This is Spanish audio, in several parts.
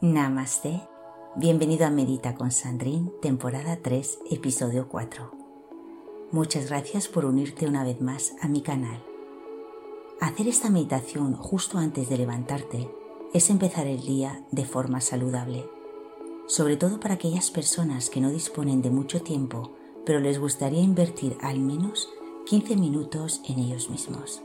Namaste. Bienvenido a Medita con Sandrine, temporada 3, episodio 4. Muchas gracias por unirte una vez más a mi canal. Hacer esta meditación justo antes de levantarte es empezar el día de forma saludable, sobre todo para aquellas personas que no disponen de mucho tiempo, pero les gustaría invertir al menos 15 minutos en ellos mismos.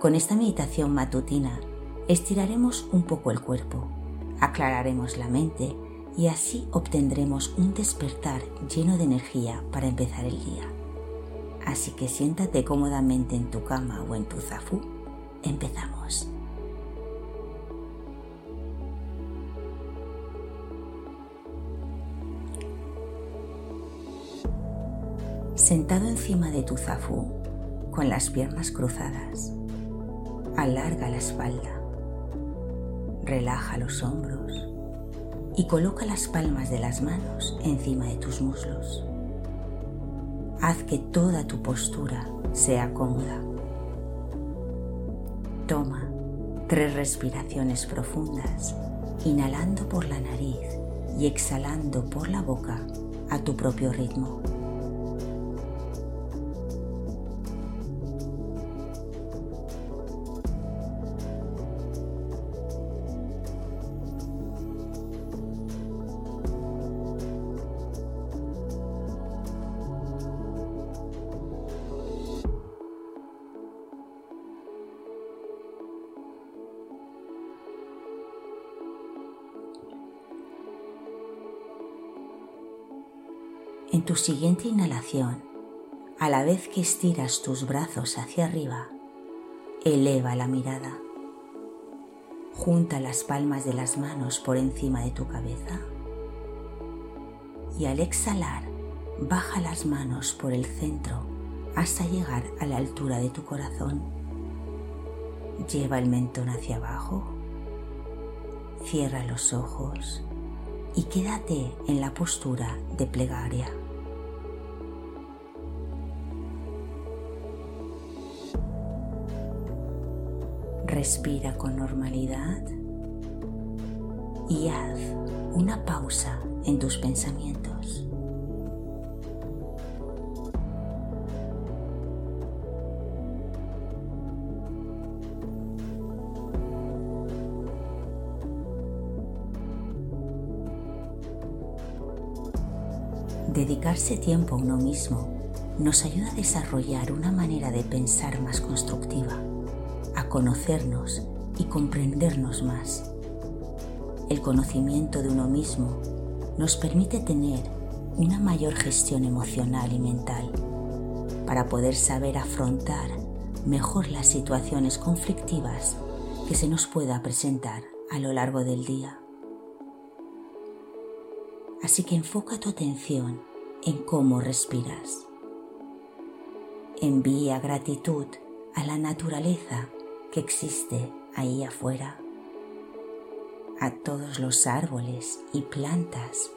Con esta meditación matutina estiraremos un poco el cuerpo aclararemos la mente y así obtendremos un despertar lleno de energía para empezar el día. Así que siéntate cómodamente en tu cama o en tu zafú. Empezamos. Sentado encima de tu zafú, con las piernas cruzadas, alarga la espalda Relaja los hombros y coloca las palmas de las manos encima de tus muslos. Haz que toda tu postura sea cómoda. Toma tres respiraciones profundas, inhalando por la nariz y exhalando por la boca a tu propio ritmo. En tu siguiente inhalación, a la vez que estiras tus brazos hacia arriba, eleva la mirada. Junta las palmas de las manos por encima de tu cabeza y al exhalar, baja las manos por el centro hasta llegar a la altura de tu corazón. Lleva el mentón hacia abajo, cierra los ojos y quédate en la postura de plegaria. Respira con normalidad y haz una pausa en tus pensamientos. Dedicarse tiempo a uno mismo nos ayuda a desarrollar una manera de pensar más constructiva, conocernos y comprendernos más. El conocimiento de uno mismo nos permite tener una mayor gestión emocional y mental para poder saber afrontar mejor las situaciones conflictivas que se nos pueda presentar a lo largo del día. Así que enfoca tu atención en cómo respiras. Envía gratitud a la naturaleza que existe ahí afuera, a todos los árboles y plantas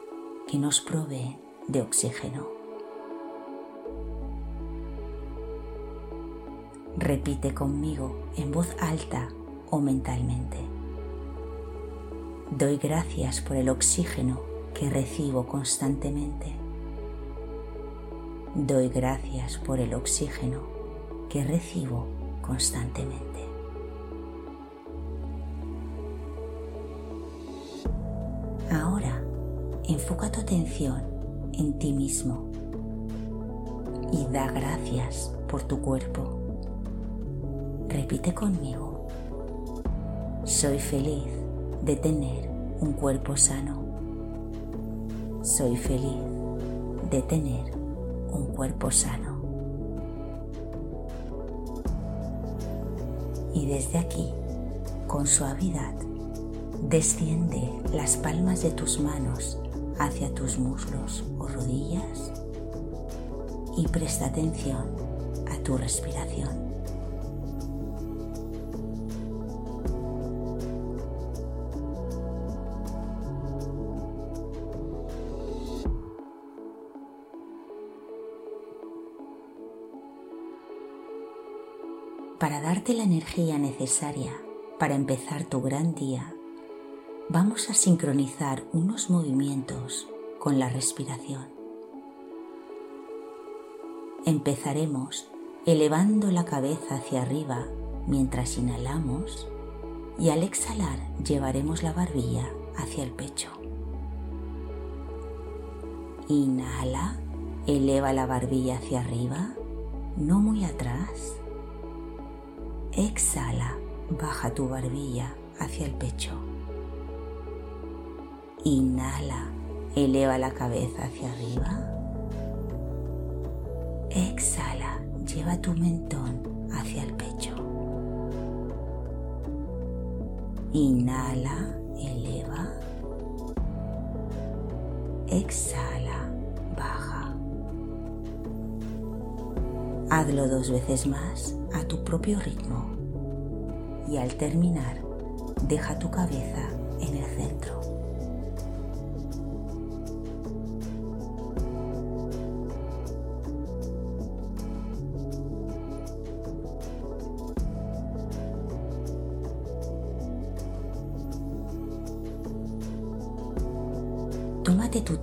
que nos proveen de oxígeno. Repite conmigo en voz alta o mentalmente. Doy gracias por el oxígeno que recibo constantemente. Doy gracias por el oxígeno que recibo constantemente. Enfoca tu atención en ti mismo y da gracias por tu cuerpo. Repite conmigo. Soy feliz de tener un cuerpo sano. Soy feliz de tener un cuerpo sano. Y desde aquí, con suavidad, desciende las palmas de tus manos hacia tus muslos o rodillas y presta atención a tu respiración. para darte la energía necesaria para empezar tu gran día, vamos a sincronizar unos movimientos con la respiración. Empezaremos elevando la cabeza hacia arriba mientras inhalamos y al exhalar llevaremos la barbilla hacia el pecho. Inhala, eleva la barbilla hacia arriba, no muy atrás. Exhala, baja tu barbilla hacia el pecho. Inhala, eleva la cabeza hacia arriba. Exhala, lleva tu mentón hacia el pecho. Inhala, eleva. Exhala, baja. Hazlo dos veces más a tu propio ritmo y al terminar deja tu cabeza en el centro.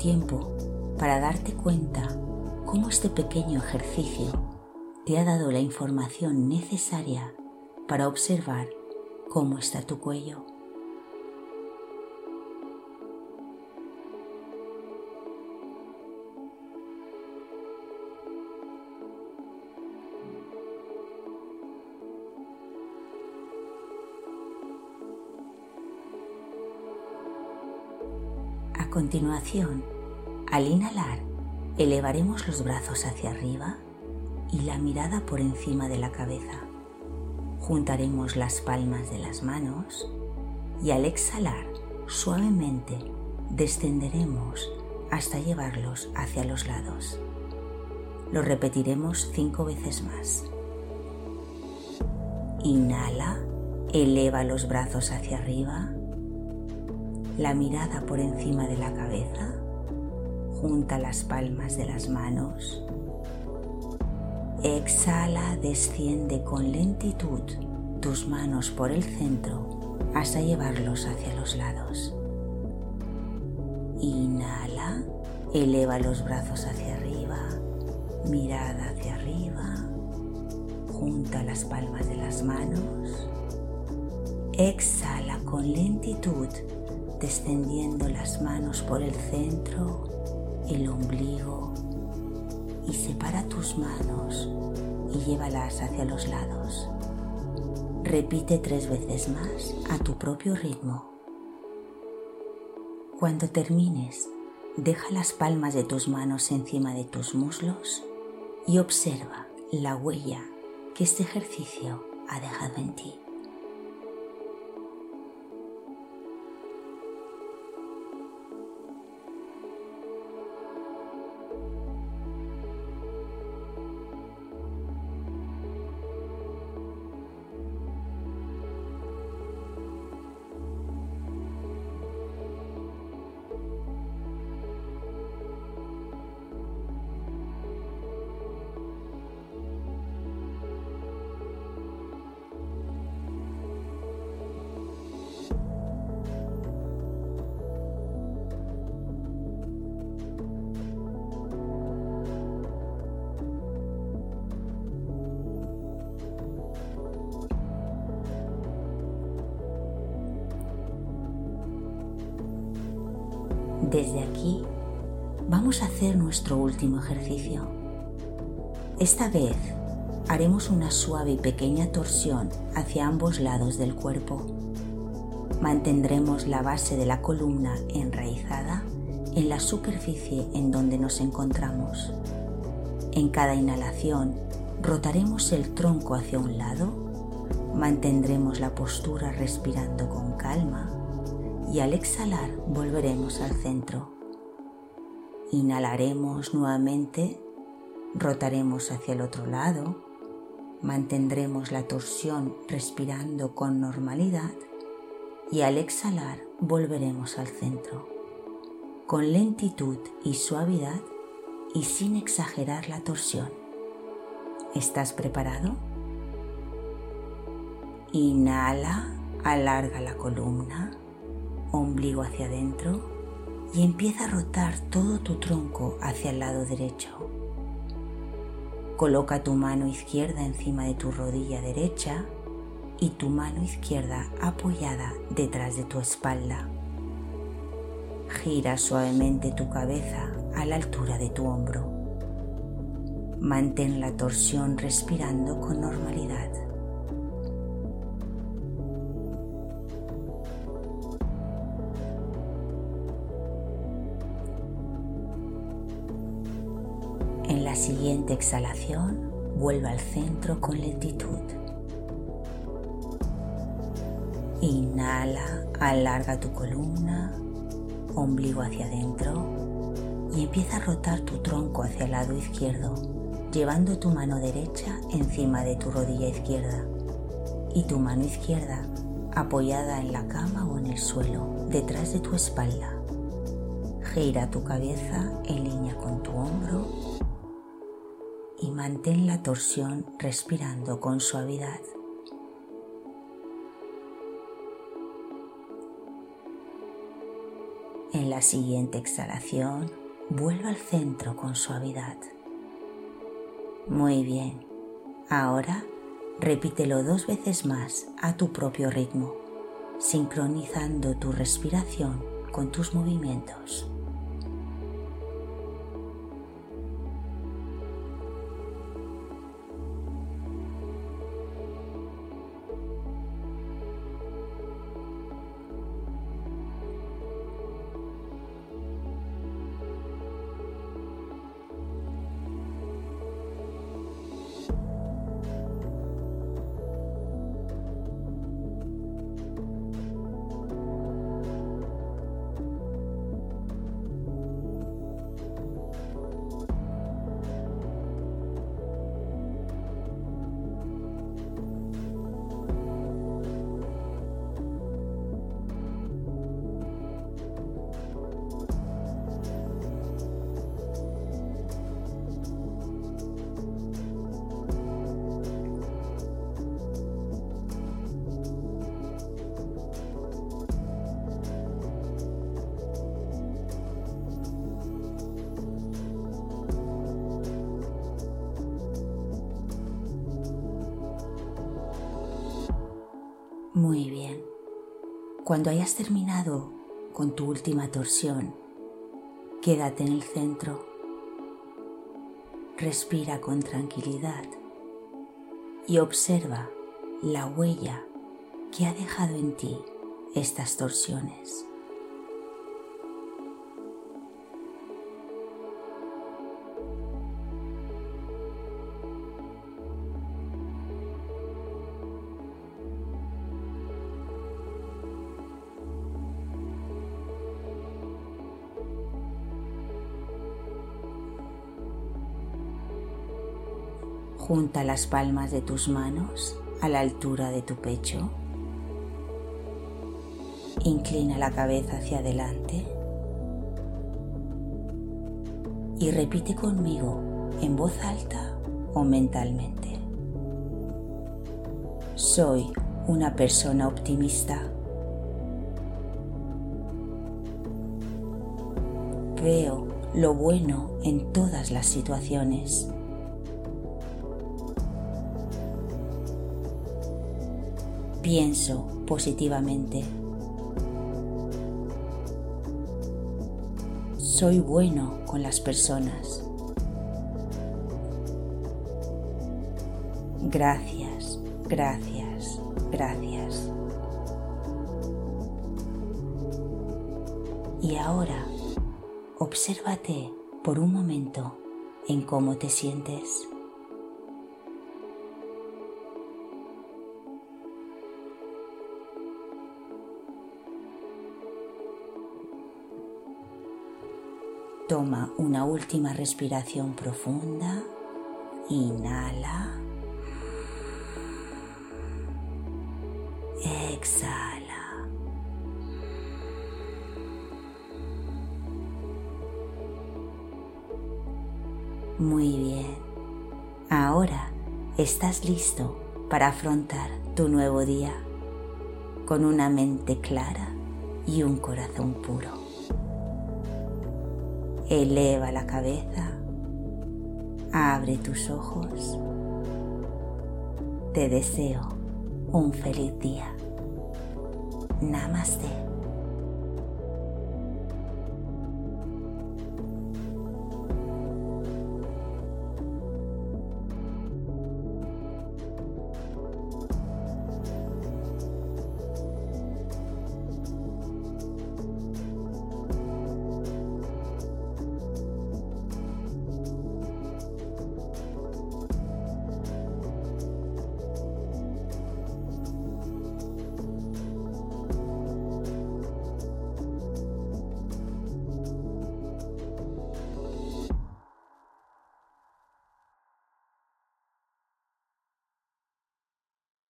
Tiempo para darte cuenta cómo este pequeño ejercicio te ha dado la información necesaria para observar cómo está tu cuello. A continuación, al inhalar, elevaremos los brazos hacia arriba y la mirada por encima de la cabeza. Juntaremos las palmas de las manos y al exhalar, suavemente descenderemos hasta llevarlos hacia los lados. Lo repetiremos cinco veces más. Inhala, eleva los brazos hacia arriba la mirada por encima de la cabeza, junta las palmas de las manos. Exhala, desciende con lentitud tus manos por el centro hasta llevarlos hacia los lados. Inhala, eleva los brazos hacia arriba, mirada hacia arriba, junta las palmas de las manos. Exhala con lentitud descendiendo las manos por el centro, el ombligo y separa tus manos y llévalas hacia los lados. Repite tres veces más a tu propio ritmo. Cuando termines, deja las palmas de tus manos encima de tus muslos y observa la huella que este ejercicio ha dejado en ti. Desde aquí vamos a hacer nuestro último ejercicio. Esta vez haremos una suave y pequeña torsión hacia ambos lados del cuerpo. Mantendremos la base de la columna enraizada en la superficie en donde nos encontramos. En cada inhalación rotaremos el tronco hacia un lado, mantendremos la postura respirando con calma y al exhalar volveremos al centro. Inhalaremos nuevamente, rotaremos hacia el otro lado, mantendremos la torsión respirando con normalidad y al exhalar volveremos al centro, con lentitud y suavidad y sin exagerar la torsión. ¿Estás preparado? Inhala, alarga la columna ombligo hacia adentro y empieza a rotar todo tu tronco hacia el lado derecho. Coloca tu mano izquierda encima de tu rodilla derecha y tu mano izquierda apoyada detrás de tu espalda. Gira suavemente tu cabeza a la altura de tu hombro. Mantén la torsión respirando con normalidad. Siguiente exhalación, vuelve al centro con lentitud. Inhala, alarga tu columna, ombligo hacia adentro y empieza a rotar tu tronco hacia el lado izquierdo, llevando tu mano derecha encima de tu rodilla izquierda y tu mano izquierda apoyada en la cama o en el suelo, detrás de tu espalda. Gira tu cabeza en línea con tu hombro y mantén la torsión respirando con suavidad. En la siguiente exhalación, vuelve al centro con suavidad. Muy bien. Ahora repítelo dos veces más a tu propio ritmo, sincronizando tu respiración con tus movimientos. Muy bien. Cuando hayas terminado con tu última torsión, quédate en el centro. Respira con tranquilidad y observa la huella que ha dejado en ti estas torsiones. Junta las palmas de tus manos a la altura de tu pecho. Inclina la cabeza hacia adelante. Y repite conmigo en voz alta o mentalmente. Soy una persona optimista. Veo lo bueno en todas las situaciones. Pienso positivamente. Soy bueno con las personas. Gracias, gracias, gracias. Y ahora, obsérvate por un momento en cómo te sientes. Toma una última respiración profunda. Inhala. Exhala. Muy bien. Ahora estás listo para afrontar tu nuevo día con una mente clara y un corazón puro. Eleva la cabeza, abre tus ojos. Te deseo un feliz día. Namaste.